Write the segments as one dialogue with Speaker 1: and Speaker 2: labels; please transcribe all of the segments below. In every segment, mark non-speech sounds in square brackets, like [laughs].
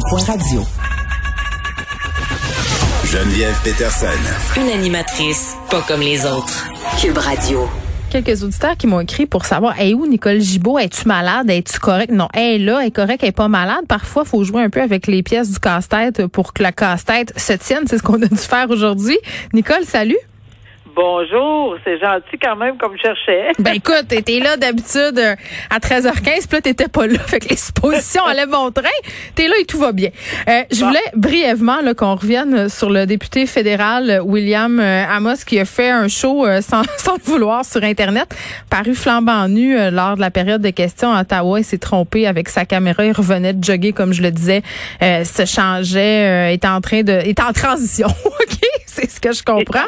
Speaker 1: Point Radio.
Speaker 2: Geneviève Peterson.
Speaker 3: Une animatrice pas comme les autres.
Speaker 1: Cube Radio.
Speaker 4: Quelques auditeurs qui m'ont écrit pour savoir, hey, où Nicole Gibault, es-tu malade, es-tu correct? Non, elle est là, elle est correcte, elle est pas malade. Parfois, il faut jouer un peu avec les pièces du casse-tête pour que la casse-tête se tienne. C'est ce qu'on a dû faire aujourd'hui. Nicole, salut.
Speaker 5: Bonjour, c'est gentil quand même comme je cherchais. [laughs]
Speaker 4: Ben écoute, t'étais là d'habitude euh, à 13h15, puis là t'étais pas là. [laughs] Fait que les suppositions allaient mon train. T'es là et tout va bien. Euh, je voulais brièvement là, qu'on revienne sur le député fédéral William euh, Amos qui a fait un show [laughs] sans, sans le vouloir sur Internet, paru flambant nu lors de la période de questions à Ottawa. Il s'est trompé avec sa caméra. Il revenait de jogger, comme je le disais, se changeait, était en train de... était en transition. OK? [laughs] C'est ce que je comprends.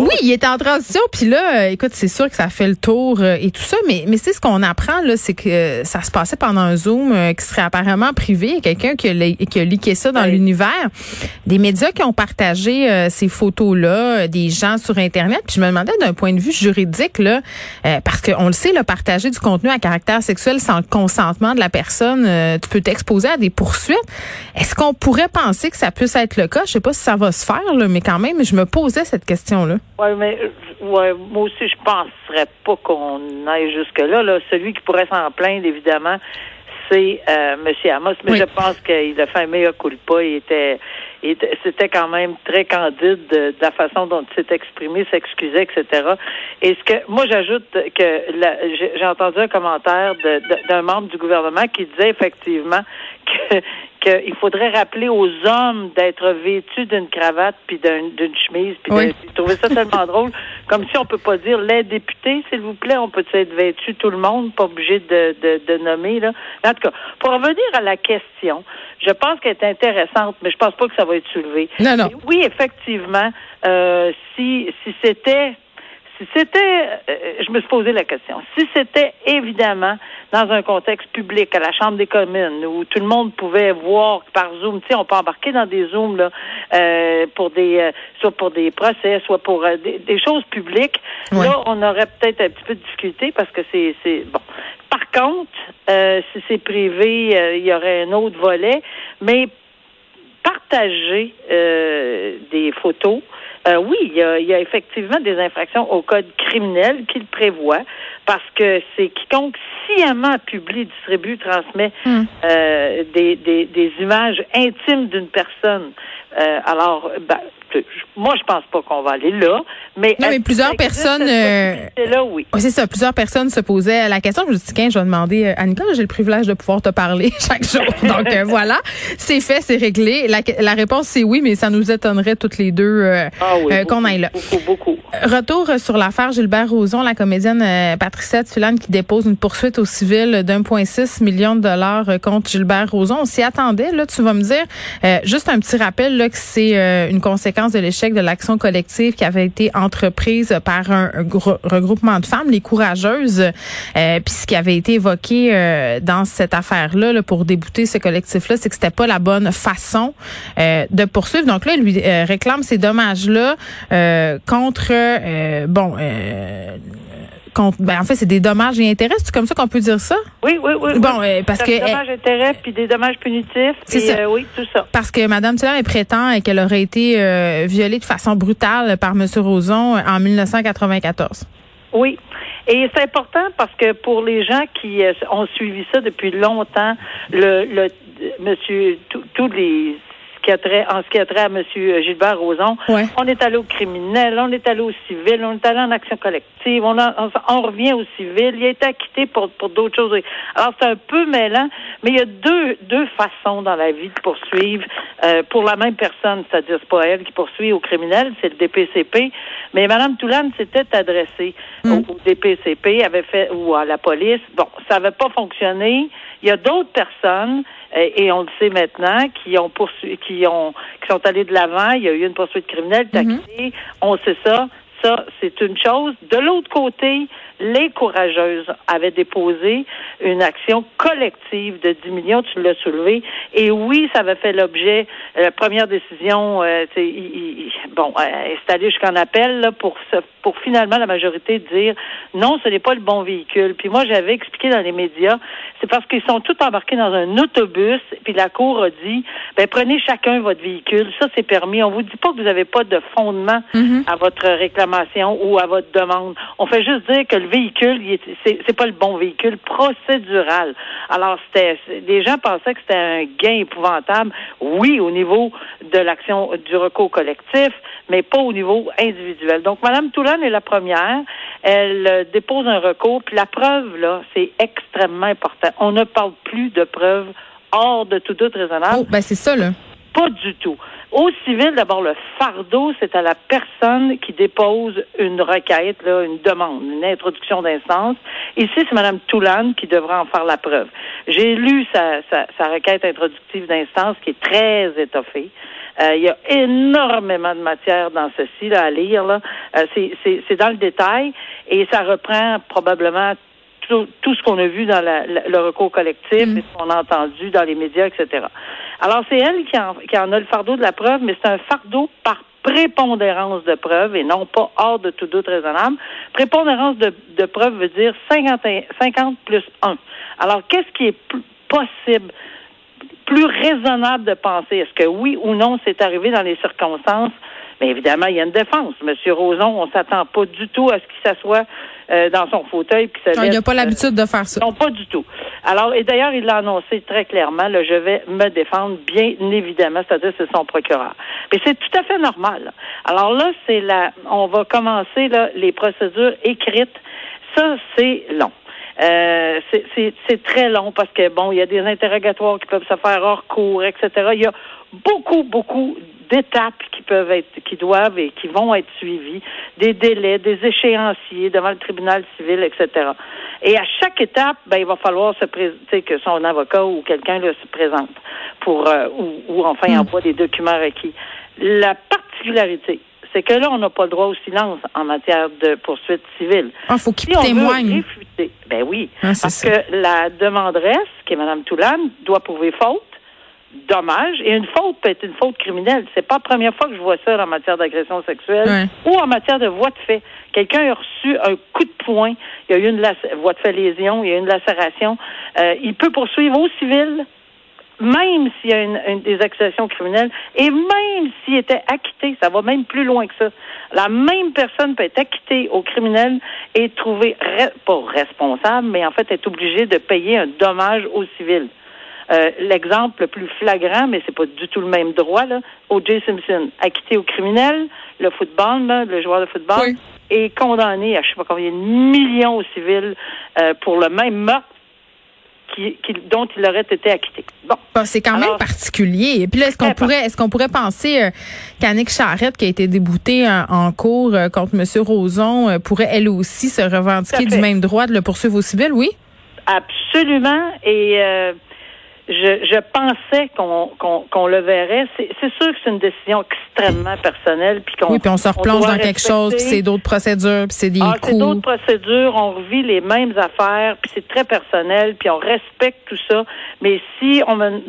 Speaker 4: Oui, il est en transition, puis là, euh, écoute, c'est sûr que ça fait le tour euh, et tout ça, mais mais c'est ce qu'on apprend là, c'est que euh, ça se passait pendant un zoom qui serait apparemment privé, quelqu'un qui a, qui a leaké ça dans l'univers, des médias qui ont partagé ces photos là, des gens sur internet, puis je me demandais d'un point de vue juridique là, parce qu'on le sait, là, partager du contenu à caractère sexuel sans le consentement de la personne, tu peux t'exposer à des poursuites. Est-ce qu'on pourrait penser que ça puisse être le cas? Je sais pas si ça va se faire, là, mais quand même, je me posais cette question là.
Speaker 5: Oui, mais ouais, moi aussi, je penserais pas qu'on aille jusque-là. Là. Celui qui pourrait s'en plaindre, évidemment, c'est euh, M. Amos, mais je pense qu'il a fait un meilleur coup de pas. Il était, c'était quand même très candide de, la façon dont il s'est exprimé, s'excusait, etc. Et ce que moi j'ajoute que j'ai entendu un commentaire d'un membre du gouvernement qui disait effectivement [laughs] que qu'il faudrait rappeler aux hommes d'être vêtus d'une cravate puis d'une chemise. Puis oui. trouver ça tellement [laughs] drôle, comme si on peut pas dire les députés, s'il vous plaît, on peut être vêtu tout le monde, pas obligé de, de, de nommer là. En tout cas, pour revenir à la question, je pense qu'elle est intéressante, mais je pense pas que ça va être soulevé.
Speaker 4: Non, non.
Speaker 5: oui, effectivement, euh, si si c'était si c'était, euh, je me suis posé la question, si c'était évidemment dans un contexte public, à la Chambre des communes, où tout le monde pouvait voir par Zoom, tu sais, on peut embarquer dans des Zooms là, euh, pour des, euh, soit pour des procès, soit pour des, choses publiques, là, on aurait peut-être un petit peu de difficulté parce que c'est, c'est bon. Par contre, si c'est privé, il y aurait un autre volet, mais partager des photos, euh, oui, il y, a, effectivement des infractions au code criminel qui le prévoit parce que c'est quiconque sciemment publie, distribue, transmet hmm. euh, des, des, des, images intimes d'une personne. Euh, alors, ben, moi, je pense pas qu'on va aller là. Mais,
Speaker 4: non, mais plusieurs personnes. Euh,
Speaker 5: là, oui.
Speaker 4: c'est ça. Plusieurs personnes se posaient la question. Je me suis dit, je vais demander à Nicole, j'ai le privilège de pouvoir te parler [laughs] chaque jour. [laughs] Donc, euh, voilà. C'est fait, c'est réglé. La, réponse, c'est oui, mais ça nous étonnerait toutes les deux euh,
Speaker 5: ah
Speaker 4: qu'on aille là.
Speaker 5: Beaucoup, beaucoup.
Speaker 4: Retour sur l'affaire Gilbert Rozon, la comédienne Patricia Tulane qui dépose une poursuite au civil d'1,6 million de dollars contre Gilbert Rozon. On s'y attendait, là, tu vas me dire. juste un petit rappel, là, que c'est une conséquence de l'échec de l'action collective qui avait été entreprise par un, regroupement de femmes, les courageuses, euh, puis ce qui avait été évoqué euh, dans cette affaire-là pour débouter ce collectif-là, c'est que c'était pas la bonne façon euh, de poursuivre. Donc là, il lui réclame ces dommages-là contre bon ben, en fait, c'est des dommages et intérêts. C'est comme ça qu'on peut dire ça?
Speaker 5: Oui, oui, oui.
Speaker 4: Bon, euh, parce que. Des
Speaker 5: dommages et intérêts, puis des dommages punitifs. C'est ça. Euh, oui, tout ça.
Speaker 4: Parce que Mme Tuller prétend qu'elle aurait été euh, violée de façon brutale par M. Roson en 1994.
Speaker 5: Oui. Et c'est important parce que pour les gens qui ont suivi ça depuis longtemps, le, le monsieur, tous les en ce qui a trait à M. Gilbert Rozon, on est allé au criminel, on est allé au civil, on est allé en action collective, on, on, revient au civil, il a été acquitté pour, pour d'autres choses. Alors, c'est un peu mêlant, mais il y a deux, deux façons dans la vie de poursuivre euh, pour la même personne, c'est-à-dire c'est pas elle qui poursuit au criminel, c'est le DPCP, mais Mme Toulane s'était adressée au, mm. au, DPCP, avait fait ou à la police. Bon, ça n'avait pas fonctionné. Il y a d'autres personnes et on le sait maintenant, qui ont poursuivi, qui ont, qui sont allés de l'avant. Il y a eu une poursuite criminelle, mhm. On sait ça. Ça, c'est une chose. De l'autre côté, les courageuses avaient déposé une action collective de 10 millions, tu l'as soulevé. Et oui, ça avait fait l'objet, la euh, première décision, euh, bon, euh, installée jusqu'en appel là, pour, pour finalement la majorité dire non, ce n'est pas le bon véhicule. Puis moi, j'avais expliqué dans les médias, c'est parce qu'ils sont tous embarqués dans un autobus, puis la Cour a dit, ben prenez chacun votre véhicule, ça c'est permis. On vous dit pas que vous n'avez pas de fondement mm-hmm. à votre réclamation ou à votre demande. On fait juste dire que le véhicule, c'est pas le bon véhicule procédural. Alors, c'était, les gens pensaient que c'était un gain épouvantable, oui, au niveau de l'action du recours collectif, mais pas au niveau individuel. Donc, Mme Toulon est la première. Elle euh, dépose un recours, puis la preuve, là, c'est extrêmement important. On ne parle plus de preuves hors de tout doute raisonnable.
Speaker 4: Oh, ben c'est ça, là.
Speaker 5: Pas du tout. Au civil, d'abord, le fardeau, c'est à la personne qui dépose une requête, là, une demande, une introduction d'instance. Ici, c'est Mme Toulane qui devra en faire la preuve. J'ai lu sa, sa, requête introductive d'instance qui est très étoffée. Euh, il y a énormément de matière dans ceci là, à lire. Là. Euh, c'est dans le détail et ça reprend probablement tout, ce qu'on a vu dans le recours collectif et ce qu'on a entendu dans les médias, etc. Alors, c'est elle qui en, qui en a le fardeau de la preuve, mais c'est un fardeau par prépondérance de preuve et non pas hors de tout doute raisonnable. Prépondérance de, preuve veut dire 50, 50 plus 1. Alors, qu'est-ce qui est possible, plus raisonnable de penser? Est-ce que oui ou non c'est arrivé dans les circonstances? Mais évidemment, il y a une défense. Monsieur Roson, on s'attend pas du tout à ce qu'il s'assoie euh, dans son fauteuil. Puis
Speaker 4: il n'a pas l'habitude de faire ça.
Speaker 5: Non, pas du tout. Alors, et d'ailleurs, il l'a annoncé très clairement, là, je vais me défendre, bien évidemment, c'est-à-dire c'est son procureur. Mais c'est tout à fait normal. Alors là, c'est la, on va commencer là, les procédures écrites. Ça, c'est long. Euh, c'est très long parce que bon, il y a des interrogatoires qui peuvent se faire hors cours, etc. Il y a beaucoup, beaucoup d'étapes qui peuvent être, qui doivent et qui vont être suivies, des délais, des échéanciers devant le tribunal civil, etc. Et à chaque étape, ben, il va falloir se présenter que son avocat ou quelqu'un se présente pour euh, ou, ou, enfin hmm. envoie des documents requis. La particularité, c'est que là, on n'a pas le droit au silence en matière de poursuite civile.
Speaker 4: Il ah, faut qu'il témoigne.
Speaker 5: ben oui, ah, parce que la demanderesse, qui est Mme Toulane, doit prouver faute dommage. Et une faute peut être une faute criminelle. C'est pas la première fois que je vois ça en matière d'agression sexuelle ou en matière de voie de fait. Quelqu'un a reçu un coup de poing, il y a eu une voie de fait lésion, il y a eu une lacération. Euh, il peut poursuivre au civil, même s'il y a une, des accusations criminelles, et même s'il était acquitté, ça va même plus loin que ça. La même personne peut être acquittée au criminel et trouver pas responsable, mais en fait être obligée de payer un dommage au civil. Euh, l'exemple le plus flagrant, mais c'est pas du tout le même droit, là, O.J. Simpson, acquitté au criminel, le football, le joueur de football, est condamné à je sais pas combien de millions au civil euh, pour le même meurtre qui, dont il aurait été acquitté. Bon.
Speaker 4: c'est quand même particulier. Et puis là, est-ce qu'on pourrait, est-ce qu'on pourrait penser euh, qu'Annick Charrette, qui a été déboutée en, cours contre M. Roson, pourrait elle aussi se revendiquer du même droit de le poursuivre au civil, oui?
Speaker 5: Absolument. Et je, je pensais qu'on qu'on le verrait. C'est sûr que c'est une décision extrêmement personnelle. Puis qu'on,
Speaker 4: oui, puis on se replonge dans quelque chose, puis c'est d'autres procédures, puis c'est des ah,
Speaker 5: C'est d'autres procédures, on revit les mêmes affaires, puis c'est très personnel, puis on respecte tout ça. Mais si on me,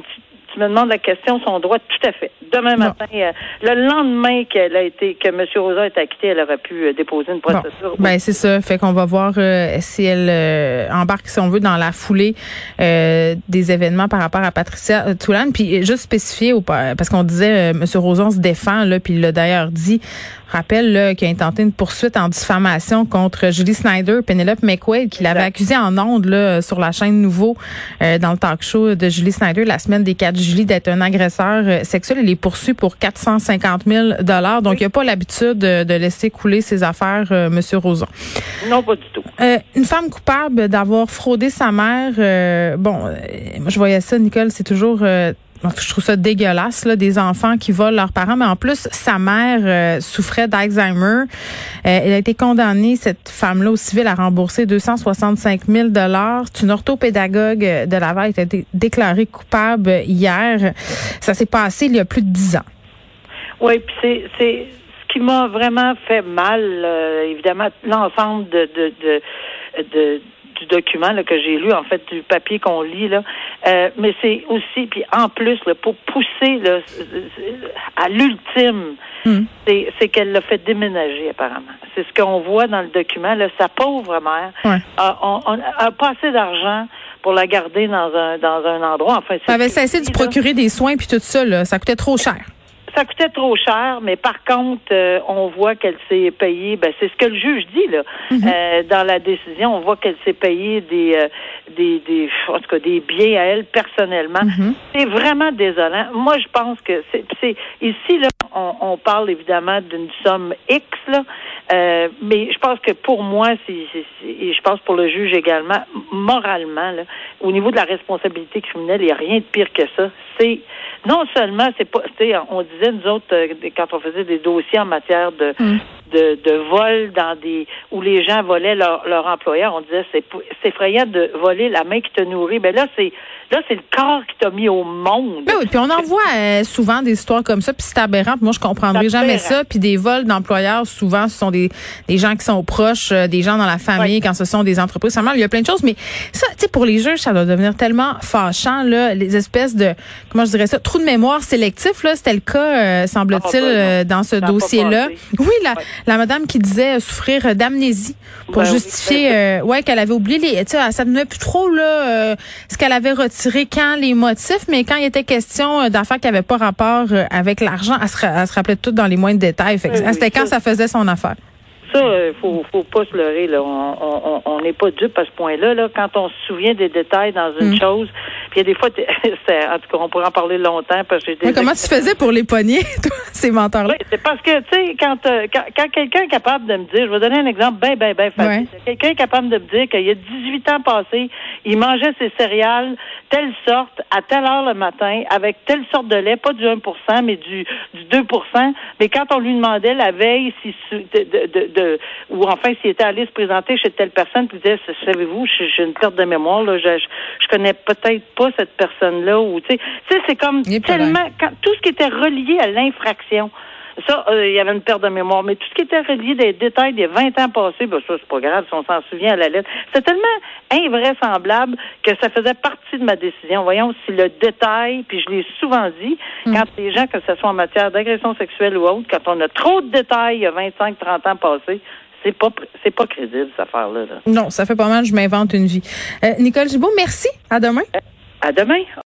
Speaker 5: tu me demandes la question, son droit, tout à fait. Demain matin, euh, le lendemain qu'elle a été, que M. Rosa est acquitté, elle aurait pu euh, déposer une procédure.
Speaker 4: Ben c'est ça. Fait qu'on va voir euh, si elle embarque, si on veut, dans la foulée des événements par rapport à Patricia Toulane. Puis juste spécifier, parce qu'on disait M. Rosa se défend là, puis il l'a d'ailleurs dit rappelle qu'il a intenté une poursuite en diffamation contre Julie Snyder, Penelope McQuaid, qui l'avait accusé en ondes là, sur la chaîne Nouveau dans le talk show de Julie Snyder la semaine des 4 juillet d'être un agresseur euh, sexuel. Il est poursuivi pour 450 000 dollars. Donc, il n'a pas l'habitude de, laisser couler ses affaires, euh, Monsieur Roson.
Speaker 5: Non, pas du tout.
Speaker 4: une femme coupable d'avoir fraudé sa mère. bon, moi, je voyais ça, Nicole, c'est toujours je trouve ça dégueulasse, là, des enfants qui volent leurs parents. Mais en plus, sa mère euh, souffrait d'Alzheimer. Euh, elle a été condamnée, cette femme-là, au civil, à rembourser 265 000 C'est une orthopédagogue de Laval qui a été déclarée coupable hier. Ça s'est passé il y a plus de dix ans.
Speaker 5: Oui, puis c'est qui m'a vraiment fait mal, euh, évidemment, l'ensemble de, de, de, de du document là, que j'ai lu, en fait, du papier qu'on lit, là. Euh, mais c'est aussi, puis en plus, là, pour pousser là, à l'ultime,
Speaker 4: Hmm.
Speaker 5: c'est, qu'elle l'a fait déménager, apparemment. C'est ce qu'on voit dans le document. Là, sa pauvre mère
Speaker 4: Ouais.
Speaker 5: a, on- on- a pas assez d'argent pour la garder dans un dans un endroit. Enfin,
Speaker 4: Ça avait cessé de se procurer des soins puis tout ça, là. Ça coûtait trop cher.
Speaker 5: Ça coûtait trop cher, mais par contre, euh, on voit qu'elle s'est payée. Ben, c'est ce que le juge dit là. Euh, dans la décision, on voit qu'elle s'est payée des, euh, des, des, en tout cas, des biens à elle personnellement. C'est vraiment désolant. Moi, je pense que c'est, c'est ici là, on, on parle évidemment d'une somme X là, euh, mais je pense que pour moi, c'est, c'est- et je pense pour le juge également, moralement là, au niveau de la responsabilité criminelle, il n'y a rien de pire que ça. C'est non seulement c'est pas, on disait nous autres euh, quand on faisait des dossiers en matière de de, de vol dans des où les gens volaient leur, leur employeur, on disait c'est c'est effrayant de voler la main qui te nourrit. Ben là c'est là c'est le corps qui t'a mis au monde.
Speaker 4: Ben oui, puis on en voit euh, souvent des histoires comme ça, puis c'est aberrant. Puis moi, je comprendrai jamais ça. Puis des vols d'employeurs, souvent, ce sont des, des gens qui sont proches, euh, des gens dans la famille,
Speaker 5: Oui.
Speaker 4: quand ce sont des entreprises. Ça il y a plein de choses. Mais ça, tu sais, pour les juges, ça doit devenir tellement fâchant, là, les espèces de, comment je dirais ça, trou de mémoire sélectif, là. C'était le cas, euh, semble-t-il,
Speaker 5: Ah, ben
Speaker 4: euh, dans ce dossier-là.
Speaker 5: passé.
Speaker 4: Oui, la,
Speaker 5: Ouais.
Speaker 4: La madame qui disait euh, souffrir d'amnésie pour
Speaker 5: Ben
Speaker 4: justifier, euh, ouais, qu'elle avait oublié les, tu sais, ça ne plus trop, là, euh, ce qu'elle avait retiré quand les motifs, mais quand il était question euh, d'affaires qui n'avaient pas rapport euh, avec l'argent, elle se, elle se rappelait tout dans les moindres détails.
Speaker 5: Oui, oui,
Speaker 4: c'était quand
Speaker 5: ça-
Speaker 4: ça faisait son affaire.
Speaker 5: Ça, euh, faut, faut pas se leurrer, là. On on- on- on n'est pas dupe à ce point-là, là. Quand on se souvient des détails dans une
Speaker 4: Mm.
Speaker 5: chose, il y a des fois, [laughs] en tout cas, on pourrait en parler longtemps parce que des
Speaker 4: comment tu faisais pour les pogner, [laughs] toi, ces menteurs-là?
Speaker 5: Oui, c'est parce que, tu sais, quand, euh, quand, quand quelqu'un est capable de me dire, je vais donner un exemple bien, bien, bien facile.
Speaker 4: Ouais.
Speaker 5: Quelqu'un est capable de me dire qu'il y a 18 ans passés, il mangeait ses céréales telle sorte, à telle heure le matin, avec telle sorte de lait, pas du 1% mais du, du 2% Mais quand on lui demandait la veille si, de, de, de, ou enfin s'il était allé se présenter chez telle personne, puis il disait, savez-vous, j'ai j'ai une perte de mémoire, là, je, je, je connais peut-être pas cette personne-là, ou, tu sais, c'est comme tellement, quand, tout ce qui était relié à l'infraction, ça, euh, il y avait une perte de mémoire. Mais tout ce qui était relié des détails des 20 ans passés, ben ça, c'est pas grave si on s'en souvient à la lettre. C'est tellement invraisemblable que ça faisait partie de ma décision. Voyons si le détail, puis je l'ai souvent dit, quand les gens, que ce soit en matière d'agression sexuelle ou autre, quand on a trop de détails il y a 25, 30 ans passés, c'est pas, c'est pas crédible, cette affaire-là. là.
Speaker 4: Non, ça fait pas mal, je m'invente une vie. Euh, Nicole Gibault, merci. À demain.
Speaker 5: À demain.